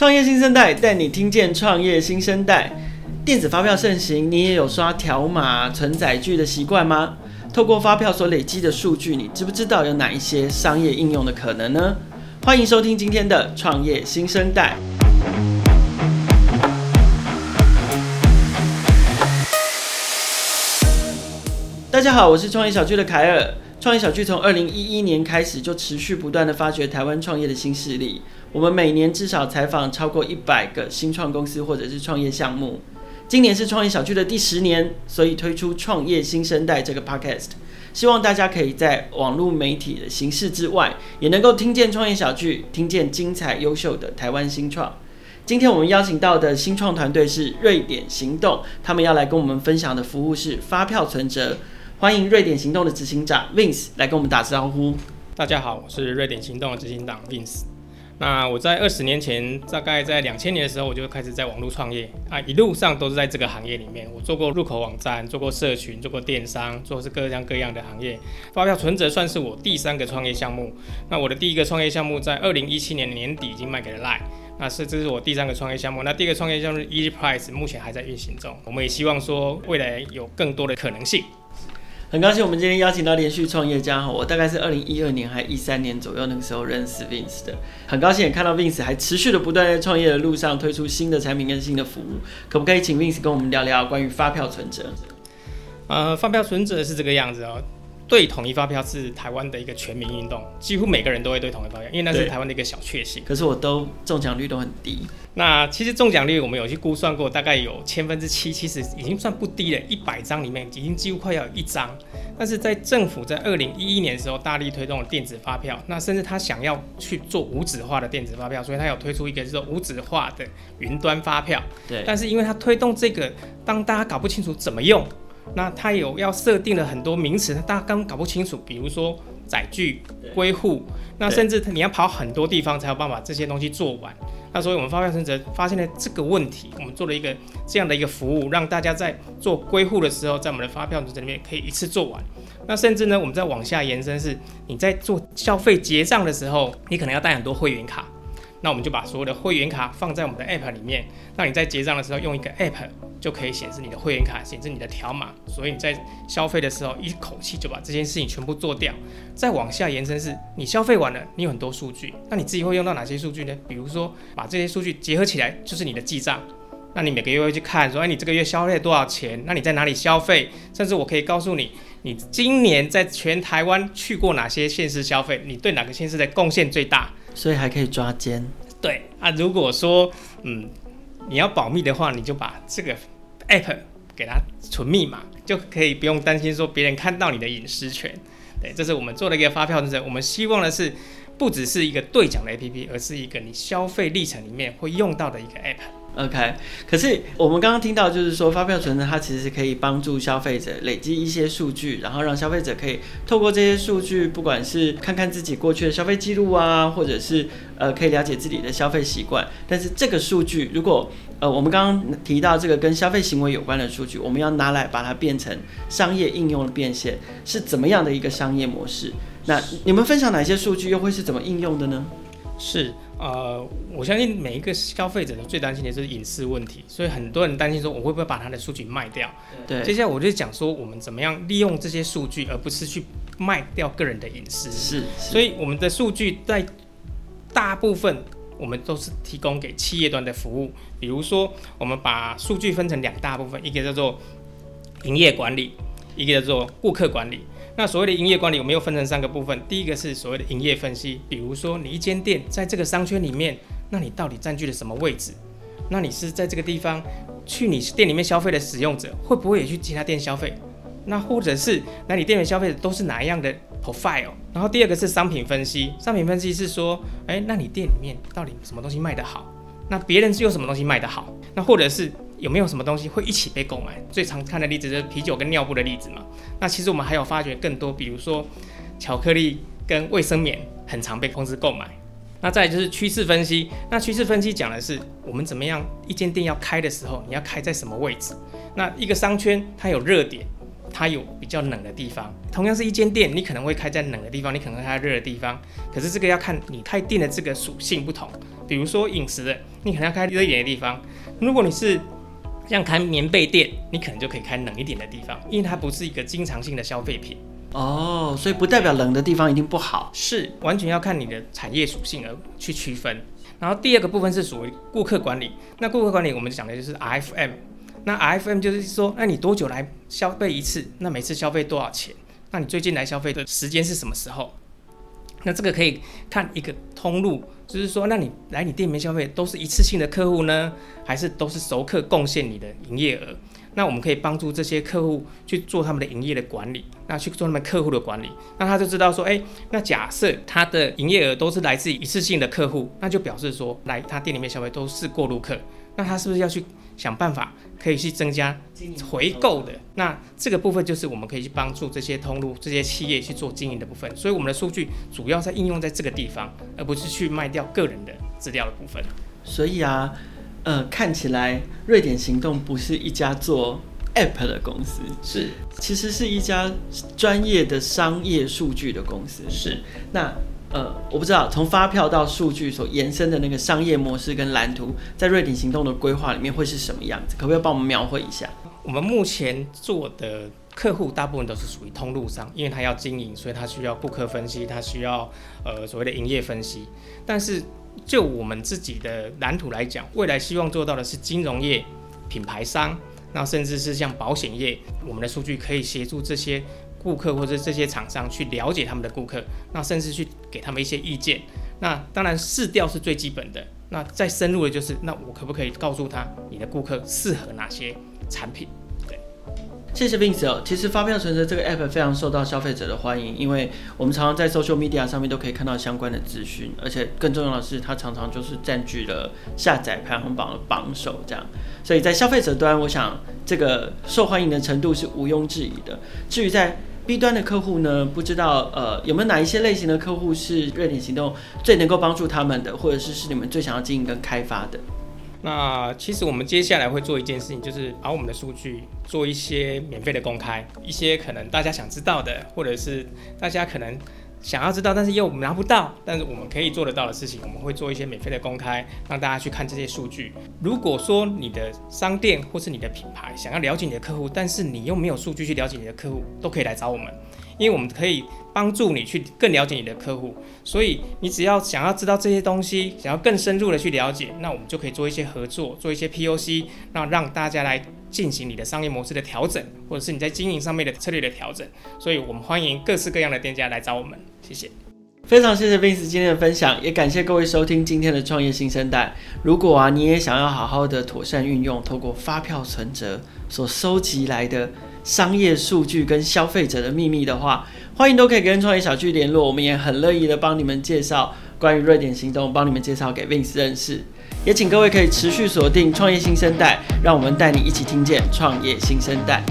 创业新生代带你听见创业新生代。电子发票盛行，你也有刷条码存载具的习惯吗？透过发票所累积的数据，你知不知道有哪一些商业应用的可能呢？欢迎收听今天的创业新生代。大家好，我是创业小聚的凯尔。创业小聚从二零一一年开始就持续不断的发掘台湾创业的新势力。我们每年至少采访超过一百个新创公司或者是创业项目。今年是创业小聚的第十年，所以推出创业新生代这个 podcast，希望大家可以在网络媒体的形式之外，也能够听见创业小聚，听见精彩优秀的台湾新创。今天我们邀请到的新创团队是瑞典行动，他们要来跟我们分享的服务是发票存折。欢迎瑞典行动的执行长 Vince 来跟我们打招呼。大家好，我是瑞典行动的执行长 Vince。那我在二十年前，大概在两千年的时候，我就开始在网络创业啊，一路上都是在这个行业里面。我做过入口网站，做过社群，做过电商，做是各样各样的行业。发票存折算是我第三个创业项目。那我的第一个创业项目在二零一七年年底已经卖给了 Line。那是这是我第三个创业项目。那第一个创业项目 EasyPrice 目前还在运行中。我们也希望说未来有更多的可能性。很高兴我们今天邀请到连续创业家哈，我大概是二零一二年还一三年左右那个时候认识 Vince 的，很高兴也看到 Vince 还持续的不断在创业的路上推出新的产品跟新的服务，可不可以请 Vince 跟我们聊聊关于发票存折？呃，发票存折是这个样子哦。对统一发票是台湾的一个全民运动，几乎每个人都会对统一发票，因为那是台湾的一个小确幸。可是我都中奖率都很低。那其实中奖率我们有去估算过，大概有千分之七，其实已经算不低了。一百张里面已经几乎快要有一张。但是在政府在二零一一年的时候大力推动了电子发票，那甚至他想要去做无纸化的电子发票，所以他有推出一个叫做无纸化的云端发票。对。但是因为他推动这个，当大家搞不清楚怎么用。那它有要设定了很多名词，大家刚搞不清楚，比如说载具、归户，那甚至你要跑很多地方才有办法这些东西做完。那所以我们发票存折发现了这个问题，我们做了一个这样的一个服务，让大家在做归户的时候，在我们的发票存折里面可以一次做完。那甚至呢，我们再往下延伸是，你在做消费结账的时候，你可能要带很多会员卡。那我们就把所有的会员卡放在我们的 App 里面，那你在结账的时候用一个 App 就可以显示你的会员卡，显示你的条码，所以你在消费的时候一口气就把这件事情全部做掉。再往下延伸是，你消费完了，你有很多数据，那你自己会用到哪些数据呢？比如说把这些数据结合起来，就是你的记账。那你每个月会去看，说，哎，你这个月消费了多少钱？那你在哪里消费？甚至我可以告诉你，你今年在全台湾去过哪些县市消费？你对哪个县市的贡献最大？所以还可以抓奸。对啊，如果说嗯你要保密的话，你就把这个 app 给它存密码，就可以不用担心说别人看到你的隐私权。对，这是我们做了一个发票认证。我们希望的是，不只是一个兑奖的 app，而是一个你消费历程里面会用到的一个 app。OK，可是我们刚刚听到，就是说发票存折它其实可以帮助消费者累积一些数据，然后让消费者可以透过这些数据，不管是看看自己过去的消费记录啊，或者是呃可以了解自己的消费习惯。但是这个数据，如果呃我们刚刚提到这个跟消费行为有关的数据，我们要拿来把它变成商业应用的变现，是怎么样的一个商业模式？那你们分享哪些数据，又会是怎么应用的呢？是。呃，我相信每一个消费者呢最担心的就是隐私问题，所以很多人担心说，我会不会把他的数据卖掉？对，接下来我就讲说，我们怎么样利用这些数据，而不是去卖掉个人的隐私。是，是，所以我们的数据在大部分我们都是提供给企业端的服务，比如说我们把数据分成两大部分，一个叫做营业管理，一个叫做顾客管理。那所谓的营业管理，我们又分成三个部分。第一个是所谓的营业分析，比如说你一间店在这个商圈里面，那你到底占据了什么位置？那你是在这个地方去你店里面消费的使用者，会不会也去其他店消费？那或者是那你店里消费者都是哪一样的 profile？然后第二个是商品分析，商品分析是说，诶，那你店里面到底什么东西卖得好？那别人是用什么东西卖得好？那或者是？有没有什么东西会一起被购买？最常看的例子就是啤酒跟尿布的例子嘛。那其实我们还有发掘更多，比如说巧克力跟卫生棉很常被公司购买。那再就是趋势分析。那趋势分析讲的是我们怎么样一间店要开的时候，你要开在什么位置？那一个商圈它有热点，它有比较冷的地方。同样是一间店，你可能会开在冷的地方，你可能会开在热的地方。可是这个要看你开店的这个属性不同。比如说饮食的，你可能要开热一点的地方。如果你是像开棉被店，你可能就可以开冷一点的地方，因为它不是一个经常性的消费品。哦，所以不代表冷的地方一定不好，是完全要看你的产业属性而去区分。然后第二个部分是属于顾客管理，那顾客管理我们讲的就是 RFM。那 RFM 就是说，那你多久来消费一次？那每次消费多少钱？那你最近来消费的时间是什么时候？那这个可以看一个通路，就是说，那你来你店里面消费都是一次性的客户呢，还是都是熟客贡献你的营业额？那我们可以帮助这些客户去做他们的营业的管理，那去做他们客户的管理，那他就知道说，哎，那假设他的营业额都是来自一次性的客户，那就表示说来他店里面消费都是过路客，那他是不是要去想办法可以去增加回购的？那这个部分就是我们可以去帮助这些通路、这些企业去做经营的部分。所以我们的数据主要在应用在这个地方，而不是去卖掉个人的资料的部分。所以啊。呃，看起来瑞典行动不是一家做 App 的公司，是，其实是一家专业的商业数据的公司。是，那呃，我不知道从发票到数据所延伸的那个商业模式跟蓝图，在瑞典行动的规划里面会是什么样子？可不可以帮我们描绘一下？我们目前做的客户大部分都是属于通路商，因为他要经营，所以他需要顾客分析，他需要呃所谓的营业分析，但是。就我们自己的蓝图来讲，未来希望做到的是金融业、品牌商，那甚至是像保险业，我们的数据可以协助这些顾客或者这些厂商去了解他们的顾客，那甚至去给他们一些意见。那当然试调是最基本的，那再深入的就是，那我可不可以告诉他你的顾客适合哪些产品？对谢谢斌子哦。其实发票存折这个 App 非常受到消费者的欢迎，因为我们常常在 Social Media 上面都可以看到相关的资讯，而且更重要的是，它常常就是占据了下载排行榜的榜首，这样。所以在消费者端，我想这个受欢迎的程度是毋庸置疑的。至于在 B 端的客户呢，不知道呃有没有哪一些类型的客户是热点行动最能够帮助他们的，或者是是你们最想要经营跟开发的？那其实我们接下来会做一件事情，就是把我们的数据做一些免费的公开，一些可能大家想知道的，或者是大家可能想要知道，但是又拿不到，但是我们可以做得到的事情，我们会做一些免费的公开，让大家去看这些数据。如果说你的商店或是你的品牌想要了解你的客户，但是你又没有数据去了解你的客户，都可以来找我们。因为我们可以帮助你去更了解你的客户，所以你只要想要知道这些东西，想要更深入的去了解，那我们就可以做一些合作，做一些 POC，那让大家来进行你的商业模式的调整，或者是你在经营上面的策略的调整。所以我们欢迎各式各样的店家来找我们，谢谢。非常谢谢 Vince 今天的分享，也感谢各位收听今天的创业新生代。如果啊你也想要好好的妥善运用透过发票存折所收集来的。商业数据跟消费者的秘密的话，欢迎都可以跟创业小聚联络，我们也很乐意的帮你们介绍关于瑞典行动，帮你们介绍给 Vince 认识。也请各位可以持续锁定创业新生代，让我们带你一起听见创业新生代。